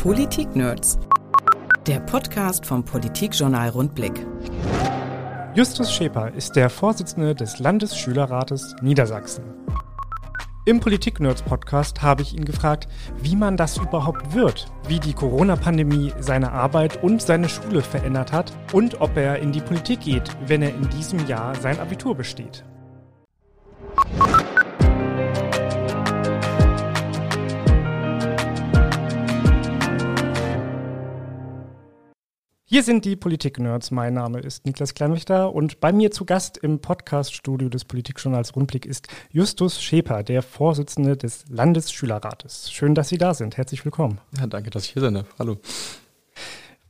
Politik-Nerds. Der Podcast vom Politikjournal Rundblick. Justus Scheper ist der Vorsitzende des Landesschülerrates Niedersachsen. Im Politik-Nerds-Podcast habe ich ihn gefragt, wie man das überhaupt wird, wie die Corona-Pandemie seine Arbeit und seine Schule verändert hat und ob er in die Politik geht, wenn er in diesem Jahr sein Abitur besteht. Hier sind die Politik-Nerds. Mein Name ist Niklas Kleinwächter und bei mir zu Gast im Podcast-Studio des Politikjournals Rundblick ist Justus Scheper, der Vorsitzende des Landesschülerrates. Schön, dass Sie da sind. Herzlich willkommen. Ja, danke, dass ich hier bin. Hallo.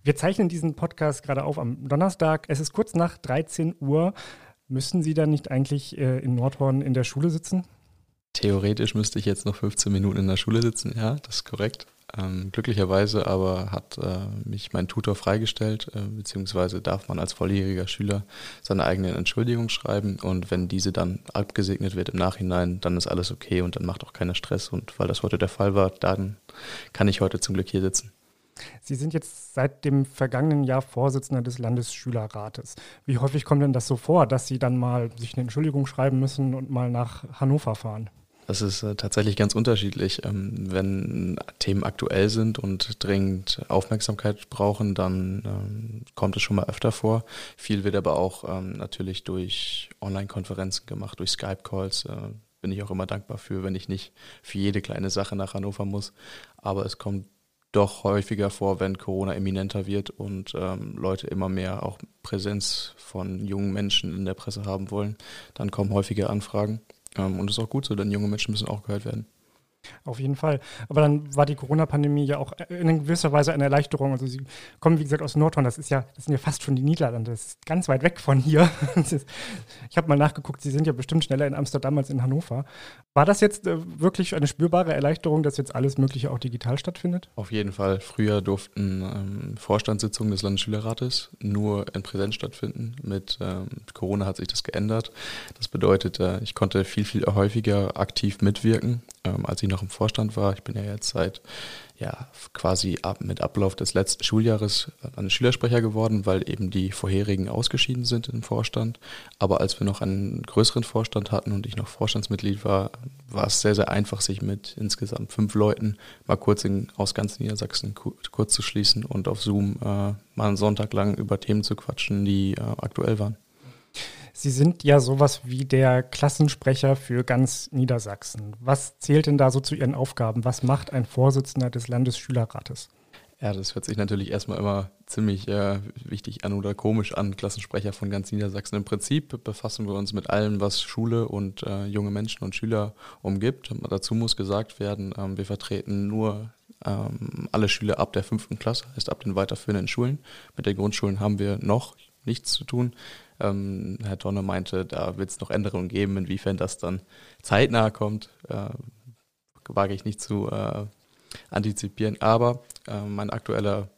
Wir zeichnen diesen Podcast gerade auf am Donnerstag. Es ist kurz nach 13 Uhr. Müssen Sie dann nicht eigentlich äh, in Nordhorn in der Schule sitzen? Theoretisch müsste ich jetzt noch 15 Minuten in der Schule sitzen, ja, das ist korrekt. Ähm, glücklicherweise aber hat äh, mich mein Tutor freigestellt, äh, beziehungsweise darf man als volljähriger Schüler seine eigene Entschuldigung schreiben und wenn diese dann abgesegnet wird im Nachhinein, dann ist alles okay und dann macht auch keiner Stress und weil das heute der Fall war, dann kann ich heute zum Glück hier sitzen. Sie sind jetzt seit dem vergangenen Jahr Vorsitzender des Landesschülerrates. Wie häufig kommt denn das so vor, dass Sie dann mal sich eine Entschuldigung schreiben müssen und mal nach Hannover fahren? Das ist äh, tatsächlich ganz unterschiedlich. Ähm, wenn Themen aktuell sind und dringend Aufmerksamkeit brauchen, dann ähm, kommt es schon mal öfter vor. Viel wird aber auch ähm, natürlich durch Online-Konferenzen gemacht, durch Skype-Calls. Äh, bin ich auch immer dankbar für, wenn ich nicht für jede kleine Sache nach Hannover muss. Aber es kommt doch häufiger vor, wenn Corona eminenter wird und ähm, Leute immer mehr auch Präsenz von jungen Menschen in der Presse haben wollen, dann kommen häufige Anfragen. Ähm, und das ist auch gut so, denn junge Menschen müssen auch gehört werden. Auf jeden Fall. Aber dann war die Corona-Pandemie ja auch in gewisser Weise eine Erleichterung. Also Sie kommen, wie gesagt, aus Nordhorn. Das ist ja, das sind ja fast schon die Niederlande. Das ist ganz weit weg von hier. ich habe mal nachgeguckt, Sie sind ja bestimmt schneller in Amsterdam als in Hannover. War das jetzt äh, wirklich eine spürbare Erleichterung, dass jetzt alles Mögliche auch digital stattfindet? Auf jeden Fall. Früher durften ähm, Vorstandssitzungen des Landesschülerrates nur in Präsenz stattfinden. Mit ähm, Corona hat sich das geändert. Das bedeutet, äh, ich konnte viel, viel häufiger aktiv mitwirken, ähm, als ich noch im Vorstand war. Ich bin ja jetzt seit ja quasi ab, mit Ablauf des letzten Schuljahres ein Schülersprecher geworden, weil eben die vorherigen ausgeschieden sind im Vorstand. Aber als wir noch einen größeren Vorstand hatten und ich noch Vorstandsmitglied war, war es sehr, sehr einfach, sich mit insgesamt fünf Leuten mal kurz in, aus ganz Niedersachsen kurz zu schließen und auf Zoom äh, mal einen Sonntag lang über Themen zu quatschen, die äh, aktuell waren. Sie sind ja sowas wie der Klassensprecher für ganz Niedersachsen. Was zählt denn da so zu Ihren Aufgaben? Was macht ein Vorsitzender des Landesschülerrates? Ja, das hört sich natürlich erstmal immer ziemlich äh, wichtig an oder komisch an, Klassensprecher von ganz Niedersachsen. Im Prinzip befassen wir uns mit allem, was Schule und äh, junge Menschen und Schüler umgibt. Dazu muss gesagt werden, ähm, wir vertreten nur ähm, alle Schüler ab der fünften Klasse, heißt ab den weiterführenden Schulen. Mit den Grundschulen haben wir noch nichts zu tun. Ähm, Herr Donner meinte, da wird es noch Änderungen geben, inwiefern das dann zeitnah kommt, äh, wage ich nicht zu äh, antizipieren. Aber äh, mein aktueller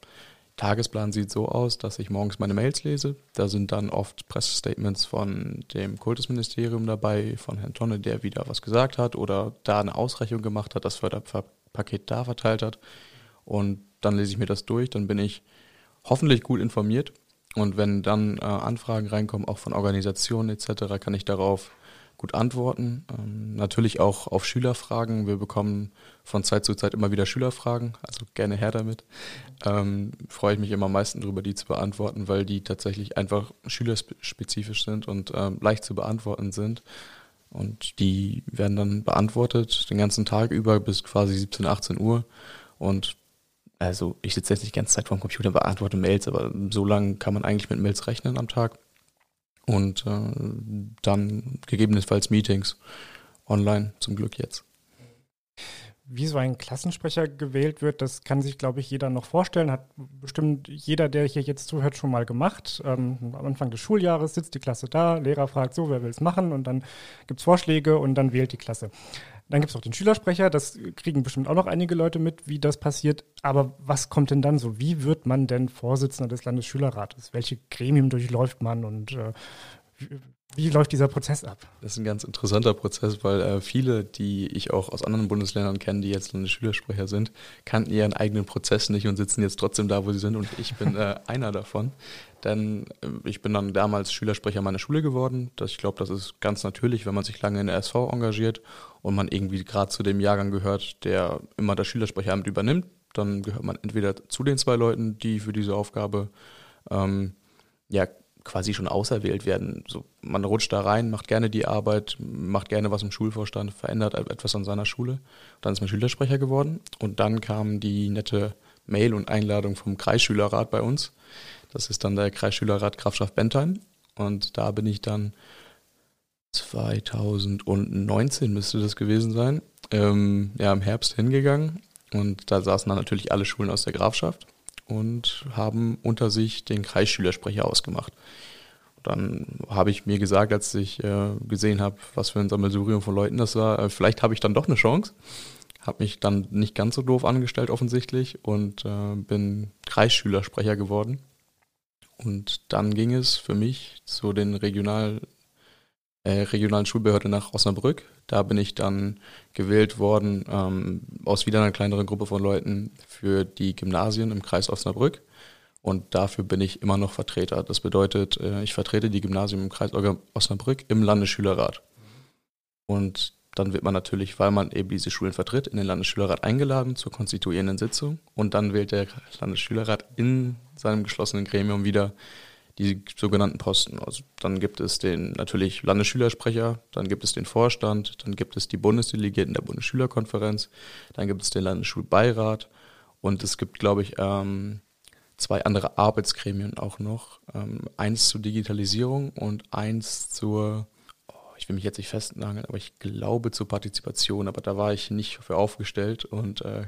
Tagesplan sieht so aus, dass ich morgens meine Mails lese. Da sind dann oft Pressestatements von dem Kultusministerium dabei, von Herrn Tonne, der wieder was gesagt hat oder da eine Ausrechnung gemacht hat, das Förderpaket da verteilt hat. Und dann lese ich mir das durch, dann bin ich hoffentlich gut informiert und wenn dann äh, Anfragen reinkommen, auch von Organisationen etc., kann ich darauf gut antworten. Ähm, natürlich auch auf Schülerfragen. Wir bekommen von Zeit zu Zeit immer wieder Schülerfragen, also gerne her damit. Ähm, freue ich mich immer am meisten darüber, die zu beantworten, weil die tatsächlich einfach schülerspezifisch sind und ähm, leicht zu beantworten sind. Und die werden dann beantwortet den ganzen Tag über bis quasi 17, 18 Uhr. Und also ich sitze jetzt nicht die ganze Zeit vor dem Computer beantworte Mails, aber so lange kann man eigentlich mit Mails rechnen am Tag. Und äh, dann gegebenenfalls Meetings online, zum Glück jetzt. Wie so ein Klassensprecher gewählt wird, das kann sich, glaube ich, jeder noch vorstellen. Hat bestimmt jeder, der hier jetzt zuhört, schon mal gemacht. Ähm, am Anfang des Schuljahres sitzt die Klasse da, Lehrer fragt so, wer will es machen und dann gibt es Vorschläge und dann wählt die Klasse. Dann gibt es auch den Schülersprecher, das kriegen bestimmt auch noch einige Leute mit, wie das passiert. Aber was kommt denn dann so? Wie wird man denn Vorsitzender des Landesschülerrates? Welche Gremien durchläuft man und äh, Wie läuft dieser Prozess ab? Das ist ein ganz interessanter Prozess, weil äh, viele, die ich auch aus anderen Bundesländern kenne, die jetzt Schülersprecher sind, kannten ihren eigenen Prozess nicht und sitzen jetzt trotzdem da, wo sie sind. Und ich bin äh, einer davon. Denn äh, ich bin dann damals Schülersprecher meiner Schule geworden. Das, ich glaube, das ist ganz natürlich, wenn man sich lange in der SV engagiert und man irgendwie gerade zu dem Jahrgang gehört, der immer das Schülersprecheramt übernimmt. Dann gehört man entweder zu den zwei Leuten, die für diese Aufgabe ähm, ja, quasi schon auserwählt werden. So, man rutscht da rein, macht gerne die Arbeit, macht gerne was im Schulvorstand, verändert etwas an seiner Schule. Dann ist man Schülersprecher geworden und dann kam die nette Mail und Einladung vom Kreisschülerrat bei uns. Das ist dann der Kreisschülerrat Grafschaft Bentheim und da bin ich dann 2019 müsste das gewesen sein, ähm, ja im Herbst hingegangen und da saßen dann natürlich alle Schulen aus der Grafschaft und haben unter sich den Kreisschülersprecher ausgemacht. Dann habe ich mir gesagt, als ich äh, gesehen habe, was für ein Sammelsurium von Leuten das war, äh, vielleicht habe ich dann doch eine Chance. Habe mich dann nicht ganz so doof angestellt offensichtlich und äh, bin Kreisschülersprecher geworden. Und dann ging es für mich zu den Regional, äh, regionalen Schulbehörde nach Osnabrück. Da bin ich dann gewählt worden ähm, aus wieder einer kleineren Gruppe von Leuten für die Gymnasien im Kreis Osnabrück. Und dafür bin ich immer noch Vertreter. Das bedeutet, äh, ich vertrete die Gymnasien im Kreis Osnabrück im Landesschülerrat. Und dann wird man natürlich, weil man eben diese Schulen vertritt, in den Landesschülerrat eingeladen zur konstituierenden Sitzung. Und dann wählt der Landesschülerrat in seinem geschlossenen Gremium wieder die sogenannten Posten. Also dann gibt es den natürlich Landesschülersprecher, dann gibt es den Vorstand, dann gibt es die Bundesdelegierten der Bundesschülerkonferenz, dann gibt es den Landesschulbeirat und es gibt, glaube ich, ähm, zwei andere Arbeitsgremien auch noch. Ähm, eins zur Digitalisierung und eins zur, oh, ich will mich jetzt nicht festnageln, aber ich glaube zur Partizipation, aber da war ich nicht für aufgestellt und äh,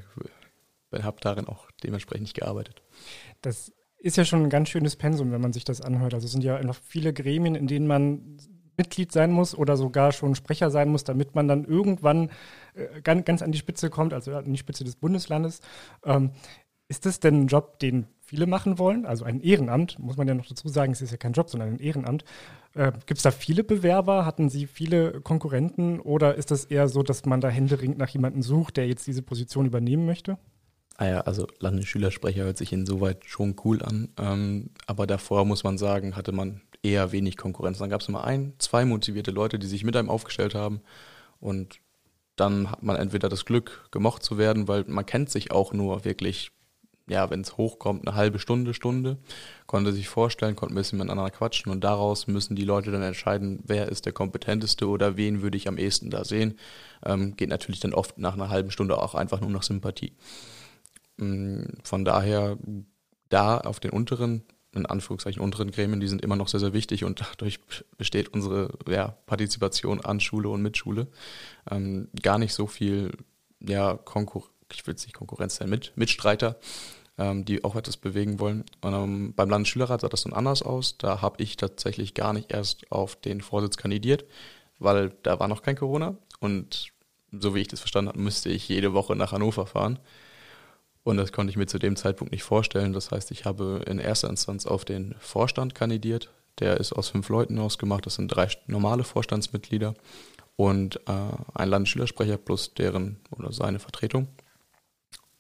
habe darin auch dementsprechend nicht gearbeitet. Das ist ja schon ein ganz schönes Pensum, wenn man sich das anhört. Also es sind ja noch viele Gremien, in denen man Mitglied sein muss oder sogar schon Sprecher sein muss, damit man dann irgendwann äh, ganz, ganz an die Spitze kommt, also an die Spitze des Bundeslandes. Ähm, ist das denn ein Job, den viele machen wollen? Also ein Ehrenamt, muss man ja noch dazu sagen, es ist ja kein Job, sondern ein Ehrenamt. Äh, Gibt es da viele Bewerber? Hatten Sie viele Konkurrenten? Oder ist das eher so, dass man da händeringend nach jemandem sucht, der jetzt diese Position übernehmen möchte? Ah ja, also Landesschülersprecher hört sich insoweit schon cool an. Ähm, aber davor muss man sagen, hatte man eher wenig Konkurrenz. Dann gab es immer ein, zwei motivierte Leute, die sich mit einem aufgestellt haben. Und dann hat man entweder das Glück, gemocht zu werden, weil man kennt sich auch nur wirklich, ja, wenn es hochkommt, eine halbe Stunde, Stunde, konnte sich vorstellen, konnte ein bisschen miteinander quatschen und daraus müssen die Leute dann entscheiden, wer ist der kompetenteste oder wen würde ich am ehesten da sehen. Ähm, geht natürlich dann oft nach einer halben Stunde auch einfach nur nach Sympathie. Mm, von daher, da auf den unteren, in Anführungszeichen unteren Gremien, die sind immer noch sehr, sehr wichtig und dadurch besteht unsere ja, Partizipation an Schule und Mitschule. Ähm, gar nicht so viel, ja, Konkur ich will es nicht Konkurrenz sein, mit, Mitstreiter, ähm, die auch etwas bewegen wollen. Und, ähm, beim Landesschülerrat sah das dann anders aus. Da habe ich tatsächlich gar nicht erst auf den Vorsitz kandidiert, weil da war noch kein Corona und so wie ich das verstanden habe, müsste ich jede Woche nach Hannover fahren. Und das konnte ich mir zu dem Zeitpunkt nicht vorstellen. Das heißt, ich habe in erster Instanz auf den Vorstand kandidiert. Der ist aus fünf Leuten ausgemacht. Das sind drei normale Vorstandsmitglieder und äh, ein Landesschülersprecher plus deren oder seine Vertretung.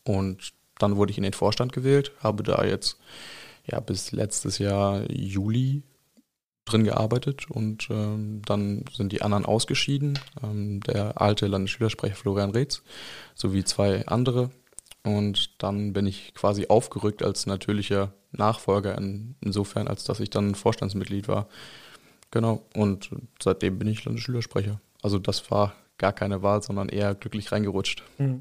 Und dann wurde ich in den Vorstand gewählt, habe da jetzt ja bis letztes Jahr Juli drin gearbeitet und ähm, dann sind die anderen ausgeschieden. Ähm, der alte Landesschülersprecher Florian Reetz sowie zwei andere und dann bin ich quasi aufgerückt als natürlicher Nachfolger, in, insofern, als dass ich dann Vorstandsmitglied war. Genau. Und seitdem bin ich Landesschülersprecher. Also das war gar keine Wahl, sondern eher glücklich reingerutscht. Mhm.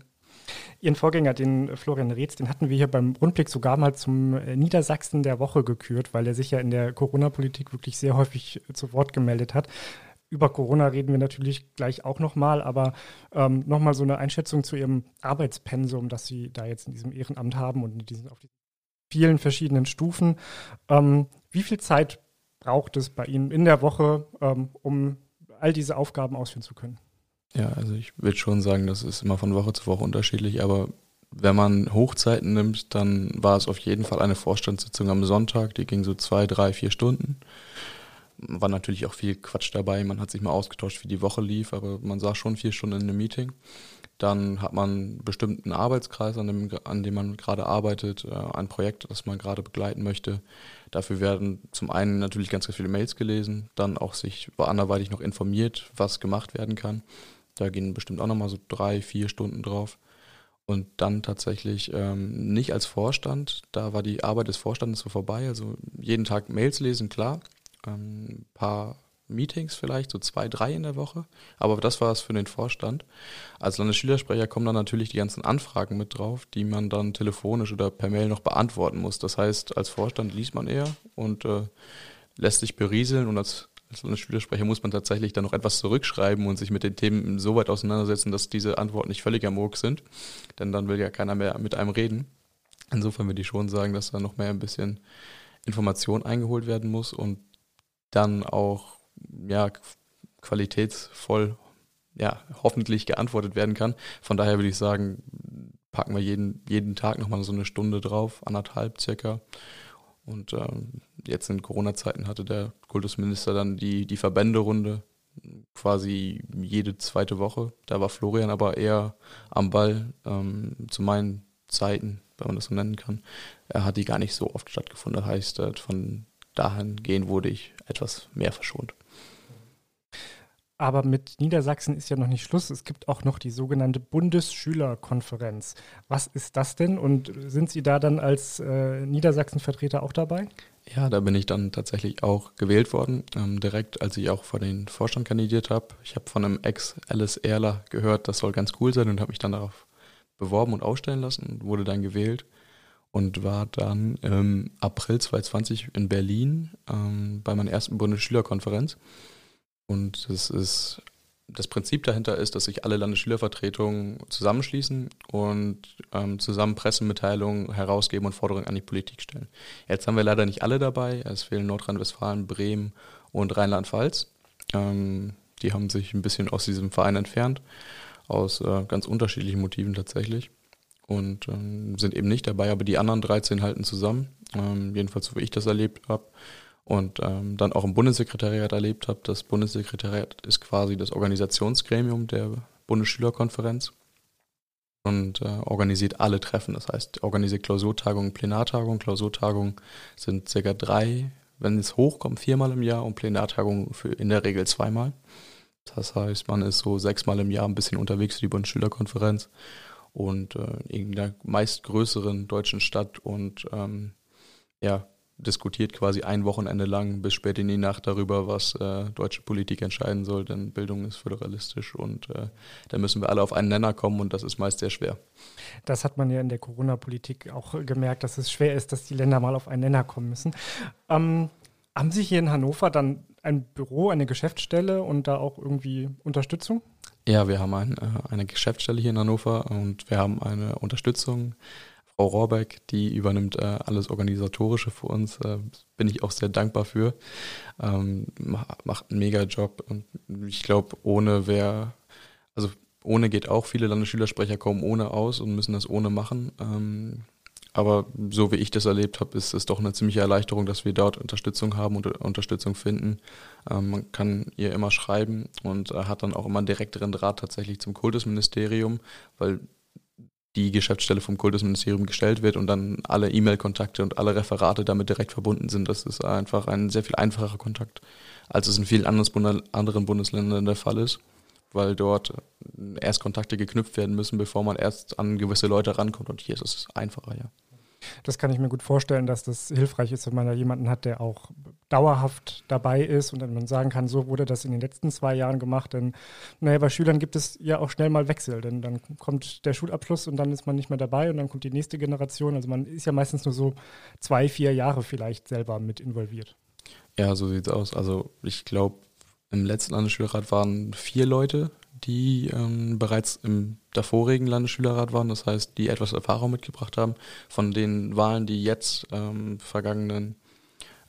Ihren Vorgänger, den Florian Reetz, den hatten wir hier beim Rundblick sogar mal zum äh, Niedersachsen der Woche gekürt, weil er sich ja in der Corona-Politik wirklich sehr häufig zu Wort gemeldet hat. Über Corona reden wir natürlich gleich auch nochmal, aber ähm, nochmal so eine Einschätzung zu Ihrem Arbeitspensum, das Sie da jetzt in diesem Ehrenamt haben und in diesen, auf diesen vielen verschiedenen Stufen. Ähm, wie viel Zeit braucht es bei Ihnen in der Woche, ähm, um all diese Aufgaben ausführen zu können? Ja, also ich würde schon sagen, das ist immer von Woche zu Woche unterschiedlich, aber wenn man Hochzeiten nimmt, dann war es auf jeden Fall eine Vorstandssitzung am Sonntag, die ging so zwei, drei, vier Stunden. War natürlich auch viel Quatsch dabei. Man hat sich mal ausgetauscht, wie die Woche lief, aber man saß schon vier Stunden in einem Meeting. Dann hat man einen bestimmten Arbeitskreis, an dem, an dem man gerade arbeitet, äh, ein Projekt, das man gerade begleiten möchte. Dafür werden zum einen natürlich ganz, ganz viele Mails gelesen, dann auch sich anderweitig noch informiert, was gemacht werden kann. Da gehen bestimmt auch nochmal so drei, vier Stunden drauf. Und dann tatsächlich ähm, nicht als Vorstand, da war die Arbeit des Vorstandes so vorbei. Also jeden Tag Mails lesen, klar. Ein paar Meetings vielleicht, so zwei, drei in der Woche. Aber das war es für den Vorstand. Als Landesschülersprecher kommen dann natürlich die ganzen Anfragen mit drauf, die man dann telefonisch oder per Mail noch beantworten muss. Das heißt, als Vorstand liest man eher und äh, lässt sich berieseln und als als Landesschülersprecher muss man tatsächlich dann noch etwas zurückschreiben und sich mit den Themen so weit auseinandersetzen, dass diese Antworten nicht völlig am Murk sind. Denn dann will ja keiner mehr mit einem reden. Insofern würde ich schon sagen, dass da noch mehr ein bisschen Information eingeholt werden muss und dann auch ja, qualitätsvoll, ja, hoffentlich geantwortet werden kann. Von daher würde ich sagen, packen wir jeden, jeden Tag nochmal so eine Stunde drauf, anderthalb circa. Und ähm, jetzt in Corona-Zeiten hatte der Kultusminister dann die, die Verbänderunde quasi jede zweite Woche. Da war Florian aber eher am Ball ähm, zu meinen Zeiten, wenn man das so nennen kann. Er hat die gar nicht so oft stattgefunden. Das heißt, von dahin gehen wurde ich etwas mehr verschont. Aber mit Niedersachsen ist ja noch nicht Schluss. Es gibt auch noch die sogenannte Bundesschülerkonferenz. Was ist das denn und sind Sie da dann als äh, Niedersachsen-Vertreter auch dabei? Ja, da bin ich dann tatsächlich auch gewählt worden, ähm, direkt als ich auch vor den Vorstand kandidiert habe. Ich habe von einem Ex-Alice Erler gehört, das soll ganz cool sein und habe mich dann darauf beworben und ausstellen lassen und wurde dann gewählt und war dann im April 2020 in Berlin ähm, bei meiner ersten Bundesschülerkonferenz. Und das ist das Prinzip dahinter ist, dass sich alle Landesschülervertretungen zusammenschließen und ähm, zusammen Pressemitteilungen herausgeben und Forderungen an die Politik stellen. Jetzt haben wir leider nicht alle dabei. Es fehlen Nordrhein-Westfalen, Bremen und Rheinland-Pfalz. Ähm, die haben sich ein bisschen aus diesem Verein entfernt, aus äh, ganz unterschiedlichen Motiven tatsächlich. Und ähm, sind eben nicht dabei, aber die anderen 13 halten zusammen. Ähm, jedenfalls, so wie ich das erlebt habe und ähm, dann auch im Bundessekretariat erlebt habe. Das Bundessekretariat ist quasi das Organisationsgremium der Bundesschülerkonferenz und äh, organisiert alle Treffen. Das heißt, organisiert Klausurtagungen, Plenartagungen. Klausurtagungen sind circa drei, wenn es hochkommt, viermal im Jahr und Plenartagungen für in der Regel zweimal. Das heißt, man ist so sechsmal im Jahr ein bisschen unterwegs für die Bundesschülerkonferenz und äh, in der meist größeren deutschen Stadt und ähm, ja, diskutiert quasi ein Wochenende lang bis spät in die Nacht darüber, was äh, deutsche Politik entscheiden soll, denn Bildung ist föderalistisch und äh, da müssen wir alle auf einen Nenner kommen und das ist meist sehr schwer. Das hat man ja in der Corona-Politik auch gemerkt, dass es schwer ist, dass die Länder mal auf einen Nenner kommen müssen. Ähm, haben Sie hier in Hannover dann ein Büro, eine Geschäftsstelle und da auch irgendwie Unterstützung? Ja, wir haben ein, äh, eine Geschäftsstelle hier in Hannover und wir haben eine Unterstützung Frau Rohrbeck, die übernimmt äh, alles Organisatorische für uns. Äh, bin ich auch sehr dankbar für. Ähm, macht einen mega Job und ich glaube, ohne wer, also ohne geht auch, viele Landesschülersprecher kommen ohne aus und müssen das ohne machen. Ähm, aber so wie ich das erlebt habe, ist es doch eine ziemliche Erleichterung, dass wir dort Unterstützung haben und Unterstützung finden. Ähm, man kann ihr immer schreiben und äh, hat dann auch immer einen direkteren Draht tatsächlich zum Kultusministerium, weil die Geschäftsstelle vom Kultusministerium gestellt wird und dann alle E-Mail-Kontakte und alle Referate damit direkt verbunden sind. Das ist einfach ein sehr viel einfacher Kontakt, als es in vielen anderen Bundesländern der Fall ist, weil dort erst Kontakte geknüpft werden müssen, bevor man erst an gewisse Leute rankommt. Und hier ist es einfacher, ja. Das kann ich mir gut vorstellen, dass das hilfreich ist, wenn man da jemanden hat, der auch dauerhaft dabei ist und dann man sagen kann, so wurde das in den letzten zwei Jahren gemacht. Denn naja, bei Schülern gibt es ja auch schnell mal Wechsel, denn dann kommt der Schulabschluss und dann ist man nicht mehr dabei und dann kommt die nächste Generation. Also man ist ja meistens nur so zwei, vier Jahre vielleicht selber mit involviert. Ja, so sieht es aus. Also ich glaube, im letzten Landesschulrat waren vier Leute, die ähm, bereits im davorigen Landesschülerrat waren, das heißt, die etwas Erfahrung mitgebracht haben. Von den Wahlen, die jetzt ähm, vergangenen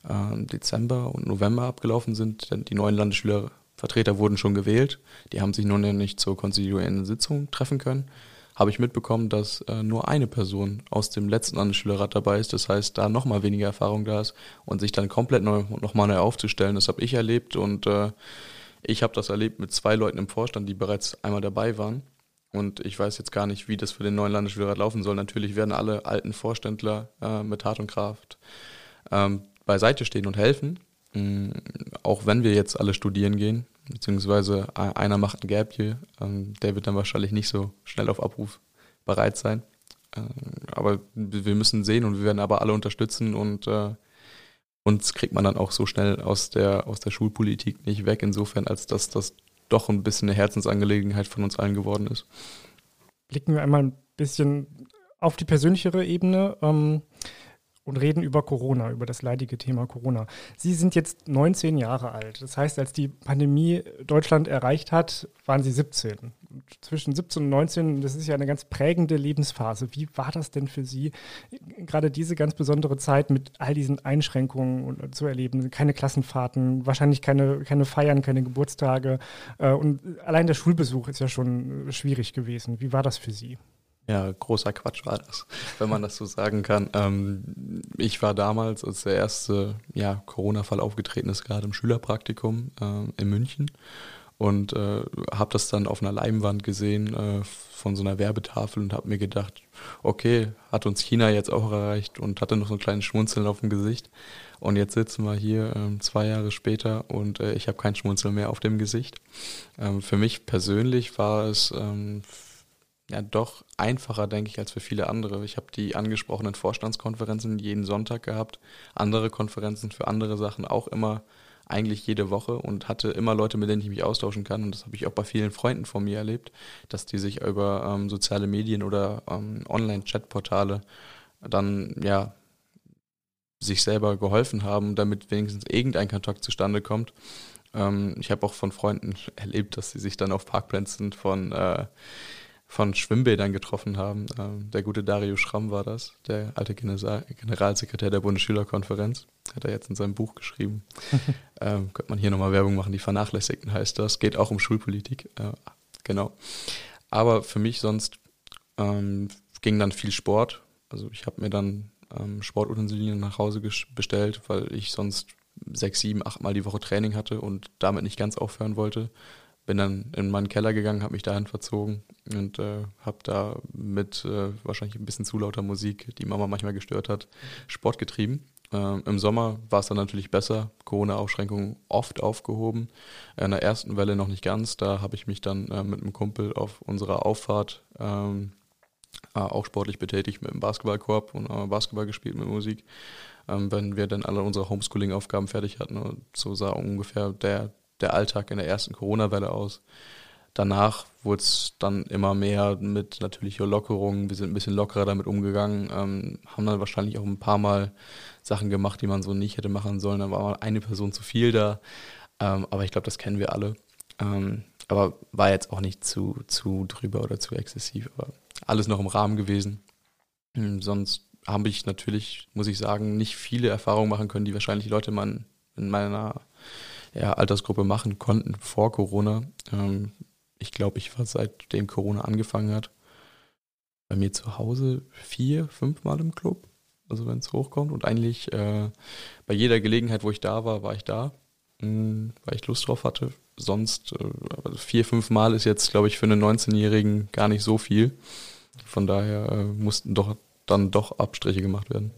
äh, Dezember und November abgelaufen sind, denn die neuen Landesschülervertreter wurden schon gewählt. Die haben sich nun ja nicht zur konstituierenden Sitzung treffen können, habe ich mitbekommen, dass äh, nur eine Person aus dem letzten Landesschülerrat dabei ist. Das heißt, da nochmal weniger Erfahrung da ist und sich dann komplett neu, nochmal neu aufzustellen. Das habe ich erlebt und äh, ich habe das erlebt mit zwei Leuten im Vorstand, die bereits einmal dabei waren. Und ich weiß jetzt gar nicht, wie das für den neuen Landesschülerrat laufen soll. Natürlich werden alle alten Vorständler äh, mit Tat und Kraft ähm, beiseite stehen und helfen. Mhm, auch wenn wir jetzt alle studieren gehen, beziehungsweise einer macht ein Gap hier, ähm, der wird dann wahrscheinlich nicht so schnell auf Abruf bereit sein. Äh, aber wir müssen sehen und wir werden aber alle unterstützen und äh, uns kriegt man dann auch so schnell aus der, aus der Schulpolitik nicht weg, insofern, als dass das doch ein bisschen eine Herzensangelegenheit von uns allen geworden ist. Blicken wir einmal ein bisschen auf die persönlichere Ebene. Ähm, und reden über Corona, über das leidige Thema Corona. Sie sind jetzt 19 Jahre alt. Das heißt, als die Pandemie Deutschland erreicht hat, waren Sie 17. Und zwischen 17 und 19, das ist ja eine ganz prägende Lebensphase. Wie war das denn für Sie, gerade diese ganz besondere Zeit mit all diesen Einschränkungen zu erleben? Keine Klassenfahrten, wahrscheinlich keine, keine Feiern, keine Geburtstage. Äh, und allein der Schulbesuch ist ja schon schwierig gewesen. Wie war das für Sie? Ja, großer Quatsch war das, wenn man das so sagen kann. Ähm, ich war damals, als der erste ja, Corona-Fall aufgetreten ist, gerade im Schülerpraktikum äh, in München und äh, habe das dann auf einer Leinwand gesehen äh, von so einer Werbetafel und habe mir gedacht, okay, hat uns China jetzt auch erreicht und hatte noch so ein kleines Schmunzeln auf dem Gesicht. Und jetzt sitzen wir hier ähm, zwei Jahre später und äh, ich habe kein Schmunzeln mehr auf dem Gesicht. Ähm, für mich persönlich war es ähm, ja doch einfacher, denke ich, als für viele andere. Ich habe die angesprochenen Vorstandskonferenzen jeden Sonntag gehabt, andere Konferenzen für andere Sachen auch immer eigentlich jede Woche und hatte immer Leute, mit denen ich mich austauschen kann. Und das habe ich auch bei vielen Freunden von mir erlebt, dass die sich über ähm, soziale Medien oder ähm, Online-Chat-Portale dann ja sich selber geholfen haben, damit wenigstens irgendein Kontakt zustande kommt. Ähm, ich habe auch von Freunden erlebt, dass sie sich dann auf Parkplätzen von äh, von Schwimmbädern getroffen haben. Ähm, der gute Dario Schramm war das, der alte Generalsekretär der Bundesschülerkonferenz. Hat er jetzt in seinem Buch geschrieben. ähm, könnte man hier nochmal Werbung machen, die Vernachlässigten heißt das. Geht auch um Schulpolitik. Äh, genau. Aber für mich sonst ähm, ging dann viel Sport. Also ich habe mir dann ähm, Sportutensilien nach Hause bestellt, weil ich sonst sechs, sieben, acht Mal die Woche Training hatte und damit nicht ganz aufhören wollte bin dann in meinen Keller gegangen, habe mich dahin verzogen und äh, habe da mit äh, wahrscheinlich ein bisschen zu lauter Musik, die Mama manchmal gestört hat, Sport getrieben. Ähm, Im Sommer war es dann natürlich besser, Corona-Ausschränkungen oft aufgehoben. In der ersten Welle noch nicht ganz. Da habe ich mich dann äh, mit einem Kumpel auf unserer Auffahrt ähm, äh, auch sportlich betätigt mit dem Basketballkorb und äh, Basketball gespielt mit Musik. Ähm, wenn wir dann alle unsere Homeschooling-Aufgaben fertig hatten, so sah ungefähr der der Alltag in der ersten Corona-Welle aus. Danach wurde es dann immer mehr mit natürlicher Lockerung. Wir sind ein bisschen lockerer damit umgegangen, ähm, haben dann wahrscheinlich auch ein paar Mal Sachen gemacht, die man so nicht hätte machen sollen. Da war mal eine Person zu viel da. Ähm, aber ich glaube, das kennen wir alle. Ähm, aber war jetzt auch nicht zu, zu drüber oder zu exzessiv. Aber alles noch im Rahmen gewesen. Ähm, sonst habe ich natürlich, muss ich sagen, nicht viele Erfahrungen machen können, die wahrscheinlich Leute in, in meiner ja, Altersgruppe machen konnten vor Corona. Ähm, ich glaube, ich war seitdem Corona angefangen hat, bei mir zu Hause vier, fünf Mal im Club. Also wenn es hochkommt. Und eigentlich äh, bei jeder Gelegenheit, wo ich da war, war ich da, mh, hm, weil ich Lust drauf hatte. Sonst äh, also vier, fünf Mal ist jetzt, glaube ich, für einen 19-Jährigen gar nicht so viel. Von daher äh, mussten doch dann doch Abstriche gemacht werden.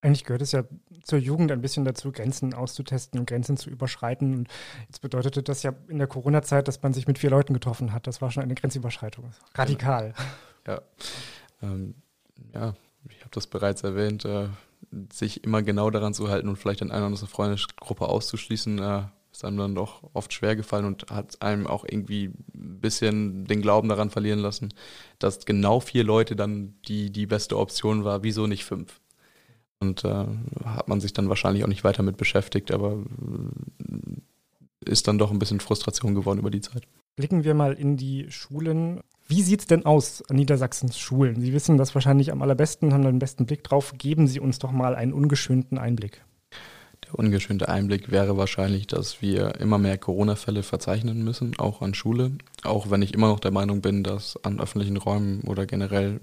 Eigentlich gehört es ja zur Jugend ein bisschen dazu, Grenzen auszutesten und Grenzen zu überschreiten. Und jetzt bedeutete das ja in der Corona-Zeit, dass man sich mit vier Leuten getroffen hat. Das war schon eine Grenzüberschreitung. Radikal. Ja, ähm, ja ich habe das bereits erwähnt. Äh, sich immer genau daran zu halten und vielleicht in einer oder anderen Freundesgruppe auszuschließen, äh, ist einem dann doch oft schwer gefallen und hat einem auch irgendwie ein bisschen den Glauben daran verlieren lassen, dass genau vier Leute dann die, die beste Option war, wieso nicht fünf? Und äh, hat man sich dann wahrscheinlich auch nicht weiter mit beschäftigt, aber äh, ist dann doch ein bisschen Frustration geworden über die Zeit. Blicken wir mal in die Schulen. Wie sieht es denn aus an Niedersachsens Schulen? Sie wissen das wahrscheinlich am allerbesten, haben da den besten Blick drauf. Geben Sie uns doch mal einen ungeschönten Einblick. Ungeschönte Einblick wäre wahrscheinlich, dass wir immer mehr Corona-Fälle verzeichnen müssen, auch an Schule. Auch wenn ich immer noch der Meinung bin, dass an öffentlichen Räumen oder generell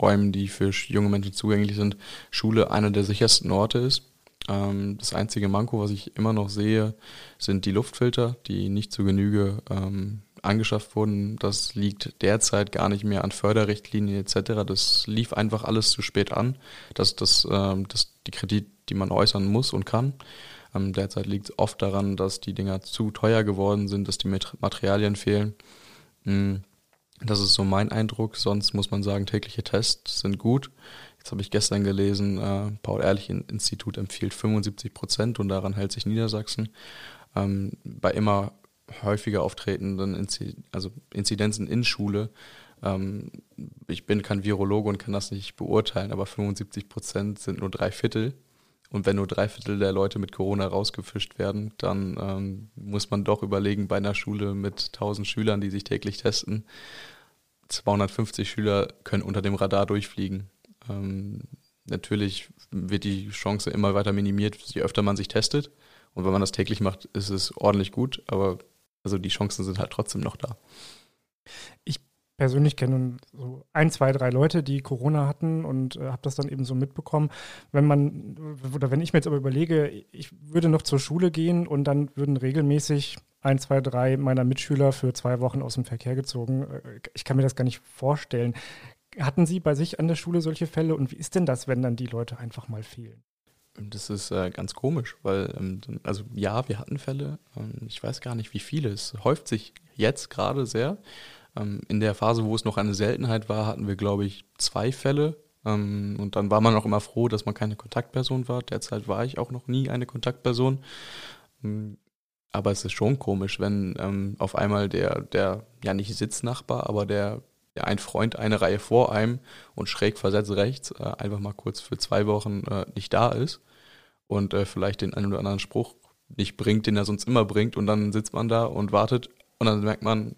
Räumen, die für junge Menschen zugänglich sind, Schule einer der sichersten Orte ist. Ähm, das einzige Manko, was ich immer noch sehe, sind die Luftfilter, die nicht zu Genüge ähm, angeschafft wurden. Das liegt derzeit gar nicht mehr an Förderrichtlinien etc. Das lief einfach alles zu spät an. Das, das, ähm, das die Kredit, die man äußern muss und kann. Ähm, derzeit liegt es oft daran, dass die Dinger zu teuer geworden sind, dass die Materialien fehlen. Mhm. Das ist so mein Eindruck. Sonst muss man sagen, tägliche Tests sind gut. Jetzt habe ich gestern gelesen, äh, Paul-Ehrlich-Institut empfiehlt 75 Prozent und daran hält sich Niedersachsen. Ähm, bei immer häufiger auftretenden also Inzidenzen in Schule. Ähm, ich bin kein Virologe und kann das nicht beurteilen, aber 75 Prozent sind nur drei Viertel. Und wenn nur drei Viertel der Leute mit Corona rausgefischt werden, dann ähm, muss man doch überlegen, bei einer Schule mit 1000 Schülern, die sich täglich testen, 250 Schüler können unter dem Radar durchfliegen. Ähm, natürlich wird die Chance immer weiter minimiert, je öfter man sich testet. Und wenn man das täglich macht, ist es ordentlich gut, aber also die Chancen sind halt trotzdem noch da. Ich persönlich kenne so ein, zwei, drei Leute, die Corona hatten und äh, habe das dann eben so mitbekommen. Wenn man, oder wenn ich mir jetzt aber überlege, ich würde noch zur Schule gehen und dann würden regelmäßig ein, zwei, drei meiner Mitschüler für zwei Wochen aus dem Verkehr gezogen. Äh, ich kann mir das gar nicht vorstellen. Hatten Sie bei sich an der Schule solche Fälle und wie ist denn das, wenn dann die Leute einfach mal fehlen? Das ist äh, ganz komisch, weil, ähm, also ja, wir hatten Fälle. Ähm, ich weiß gar nicht, wie viele. Es häuft sich jetzt gerade sehr. Ähm, in der Phase, wo es noch eine Seltenheit war, hatten wir, glaube ich, zwei Fälle. Ähm, und dann war man auch immer froh, dass man keine Kontaktperson war. Derzeit war ich auch noch nie eine Kontaktperson. Ähm, aber es ist schon komisch, wenn ähm, auf einmal der, der, ja nicht Sitznachbar, aber der, der ein Freund eine Reihe vor einem und schräg versetzt rechts äh, einfach mal kurz für zwei Wochen äh, nicht da ist und äh, vielleicht den einen oder anderen Spruch nicht bringt, den er sonst immer bringt und dann sitzt man da und wartet und dann merkt man,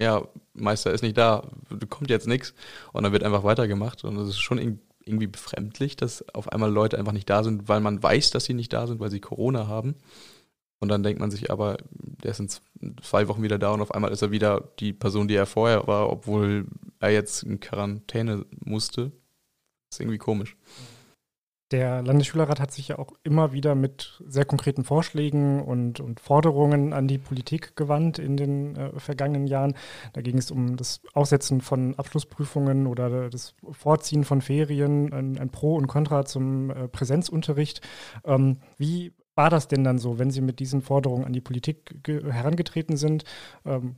ja, Meister ist nicht da, kommt jetzt nichts und dann wird einfach weitergemacht und es ist schon irgendwie befremdlich, dass auf einmal Leute einfach nicht da sind, weil man weiß, dass sie nicht da sind, weil sie Corona haben und dann denkt man sich aber, der ist in zwei Wochen wieder da und auf einmal ist er wieder die Person, die er vorher war, obwohl er jetzt in Quarantäne musste. Das ist irgendwie komisch. Mhm. Der Landesschülerrat hat sich ja auch immer wieder mit sehr konkreten Vorschlägen und, und Forderungen an die Politik gewandt in den äh, vergangenen Jahren. Da ging es um das Aussetzen von Abschlussprüfungen oder das Vorziehen von Ferien, ein, ein Pro und Contra zum äh, Präsenzunterricht. Ähm, wie war das denn dann so, wenn Sie mit diesen Forderungen an die Politik herangetreten sind? Ähm,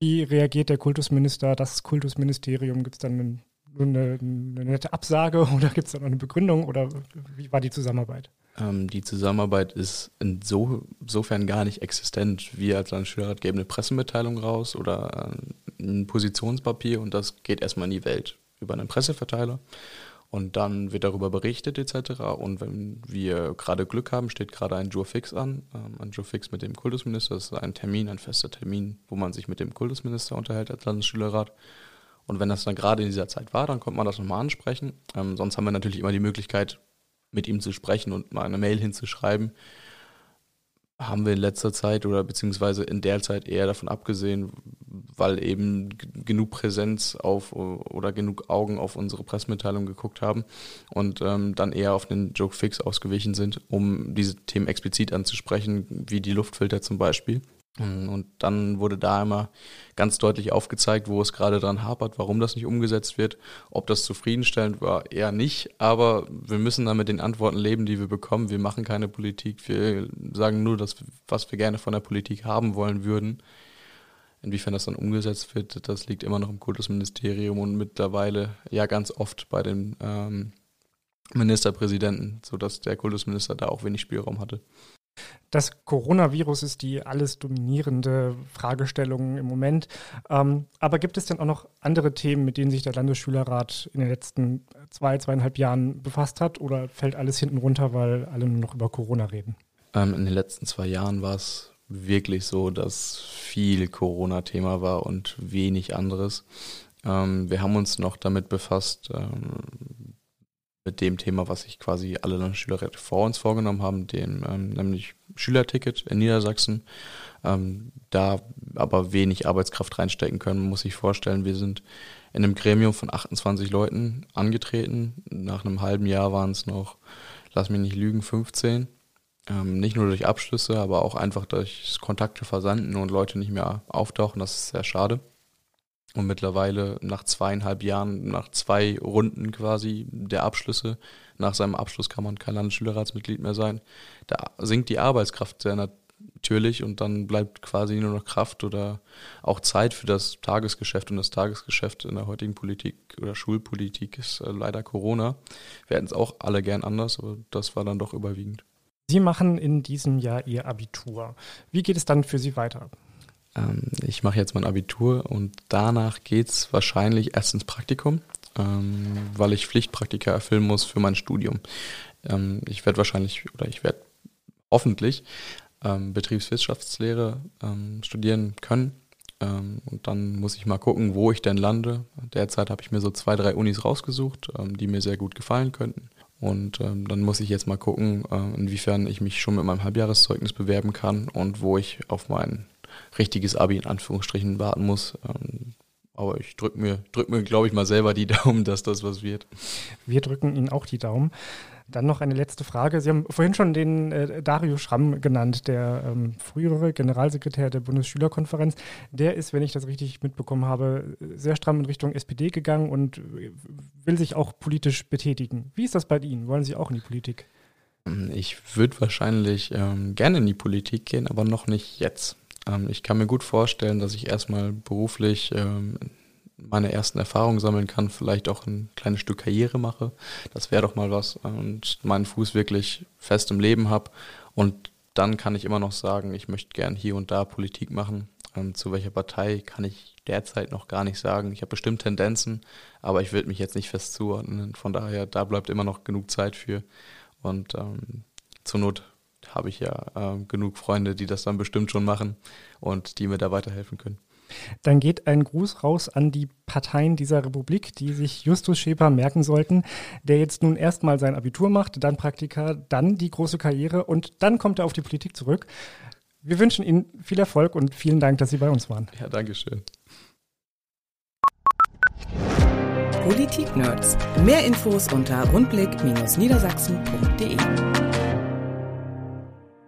wie reagiert der Kultusminister, das Kultusministerium? Gibt es dann einen nur eine, eine nette Absage oder gibt es da noch eine Begründung oder wie war die Zusammenarbeit? Ähm, die Zusammenarbeit ist insofern gar nicht existent. Wir als Landesschülerrat geben eine Pressemitteilung raus oder ein Positionspapier und das geht erstmal in die Welt über einen Presseverteiler. Und dann wird darüber berichtet etc. Und wenn wir gerade Glück haben, steht gerade ein Jurfix an, ähm, ein Jurfix mit dem Kultusminister. Das ist ein Termin, ein fester Termin, wo man sich mit dem Kultusminister unterhält als Landesschülerrat. Und wenn das dann gerade in dieser Zeit war, dann konnte man das nochmal ansprechen. Ähm, sonst haben wir natürlich immer die Möglichkeit, mit ihm zu sprechen und mal eine Mail hinzuschreiben. Haben wir in letzter Zeit oder beziehungsweise in der Zeit eher davon abgesehen, weil eben genug Präsenz auf oder genug Augen auf unsere Pressemitteilung geguckt haben und ähm, dann eher auf den Joke Fix ausgewichen sind, um diese Themen explizit anzusprechen, wie die Luftfilter zum Beispiel. Und dann wurde da immer ganz deutlich aufgezeigt, wo es gerade dran hapert, warum das nicht umgesetzt wird. Ob das zufriedenstellend war, eher nicht. Aber wir müssen dann mit den Antworten leben, die wir bekommen. Wir machen keine Politik. Wir sagen nur das, was wir gerne von der Politik haben wollen würden. Inwiefern das dann umgesetzt wird, das liegt immer noch im Kultusministerium und mittlerweile ja ganz oft bei den ähm, Ministerpräsidenten, sodass der Kultusminister da auch wenig Spielraum hatte. Das Coronavirus ist die alles dominierende Fragestellung im Moment. Ähm, aber gibt es denn auch noch andere Themen, mit denen sich der Landesschülerrat in den letzten zwei, zweieinhalb Jahren befasst hat? Oder fällt alles hinten runter, weil alle nur noch über Corona reden? Ähm, in den letzten zwei Jahren war es wirklich so, dass viel Corona-Thema war und wenig anderes. Ähm, wir haben uns noch damit befasst, mit dem Thema, was sich quasi alle Landesschülerräte vor uns vorgenommen haben, dem ähm, nämlich Schülerticket in Niedersachsen. Ähm, da aber wenig Arbeitskraft reinstecken können, muss ich vorstellen. Wir sind in einem Gremium von 28 Leuten angetreten. Nach einem halben Jahr waren es noch, lass mich nicht lügen, 15. Ähm, nicht nur durch Abschlüsse, aber auch einfach durch Kontakte versanden und Leute nicht mehr auftauchen. Das ist sehr schade. Und mittlerweile nach zweieinhalb Jahren, nach zwei Runden quasi der Abschlüsse, nach seinem Abschluss kann man kein Landesschülerratsmitglied mehr sein. Da sinkt die Arbeitskraft sehr natürlich und dann bleibt quasi nur noch Kraft oder auch Zeit für das Tagesgeschäft. Und das Tagesgeschäft in der heutigen Politik oder Schulpolitik ist äh, leider Corona. Wir hätten es auch alle gern anders, aber das war dann doch überwiegend. Sie machen in diesem Jahr Ihr Abitur. Wie geht es dann für Sie weiter? Ähm, ich mache jetzt mein Abitur und danach geht es wahrscheinlich erst ins Praktikum, ähm, weil ich Pflichtpraktika erfüllen muss für mein Studium. Ähm, ich werde wahrscheinlich oder ich werde hoffentlich Betriebswirtschaftslehre studieren können. und dann muss ich mal gucken, wo ich denn lande. Derzeit habe ich mir so zwei, drei Unis rausgesucht, die mir sehr gut gefallen könnten. Und ähm, dann muss ich jetzt mal gucken, äh, inwiefern ich mich schon mit meinem Halbjahreszeugnis bewerben kann und wo ich auf mein richtiges Abi in Anführungsstrichen warten muss. Ähm, aber ich drücke mir, drück mir, glaube ich, mal selber die Daumen, dass das was wird. Wir drücken Ihnen auch die Daumen. Dann noch eine letzte Frage. Sie haben vorhin schon den äh, Dario Schramm genannt, der ähm, frühere Generalsekretär der Bundesschülerkonferenz. Der ist, wenn ich das richtig mitbekommen habe, sehr stramm in Richtung SPD gegangen und will sich auch politisch betätigen. Wie ist das bei Ihnen? Wollen Sie auch in die Politik? Ich würde wahrscheinlich ähm, gerne in die Politik gehen, aber noch nicht jetzt. Ähm, ich kann mir gut vorstellen, dass ich erstmal beruflich ähm, meine ersten Erfahrungen sammeln kann, vielleicht auch ein kleines Stück Karriere mache. Das wäre doch mal was und meinen Fuß wirklich fest im Leben habe. Und dann kann ich immer noch sagen, ich möchte gern hier und da Politik machen. Ähm, zu welcher Partei kann ich derzeit noch gar nicht sagen. Ich habe bestimmt Tendenzen, aber ich will mich jetzt nicht fest zuordnen. Von daher, da bleibt immer noch genug Zeit für. Und ähm, zur Not habe ich ja äh, genug Freunde, die das dann bestimmt schon machen und die mir da weiterhelfen können. Dann geht ein Gruß raus an die Parteien dieser Republik, die sich Justus Schäper merken sollten, der jetzt nun erstmal sein Abitur macht, dann Praktika, dann die große Karriere und dann kommt er auf die Politik zurück. Wir wünschen Ihnen viel Erfolg und vielen Dank, dass Sie bei uns waren. Ja, danke schön. Politik-Nerds. Mehr Infos unter rundblick-niedersachsen.de.